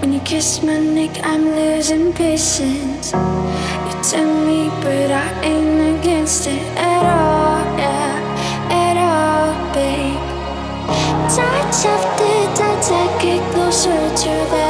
When you kiss my neck, I'm losing patience. You tell me, but I ain't against it at all, yeah, at all, babe. Touch after touch, I get closer to that.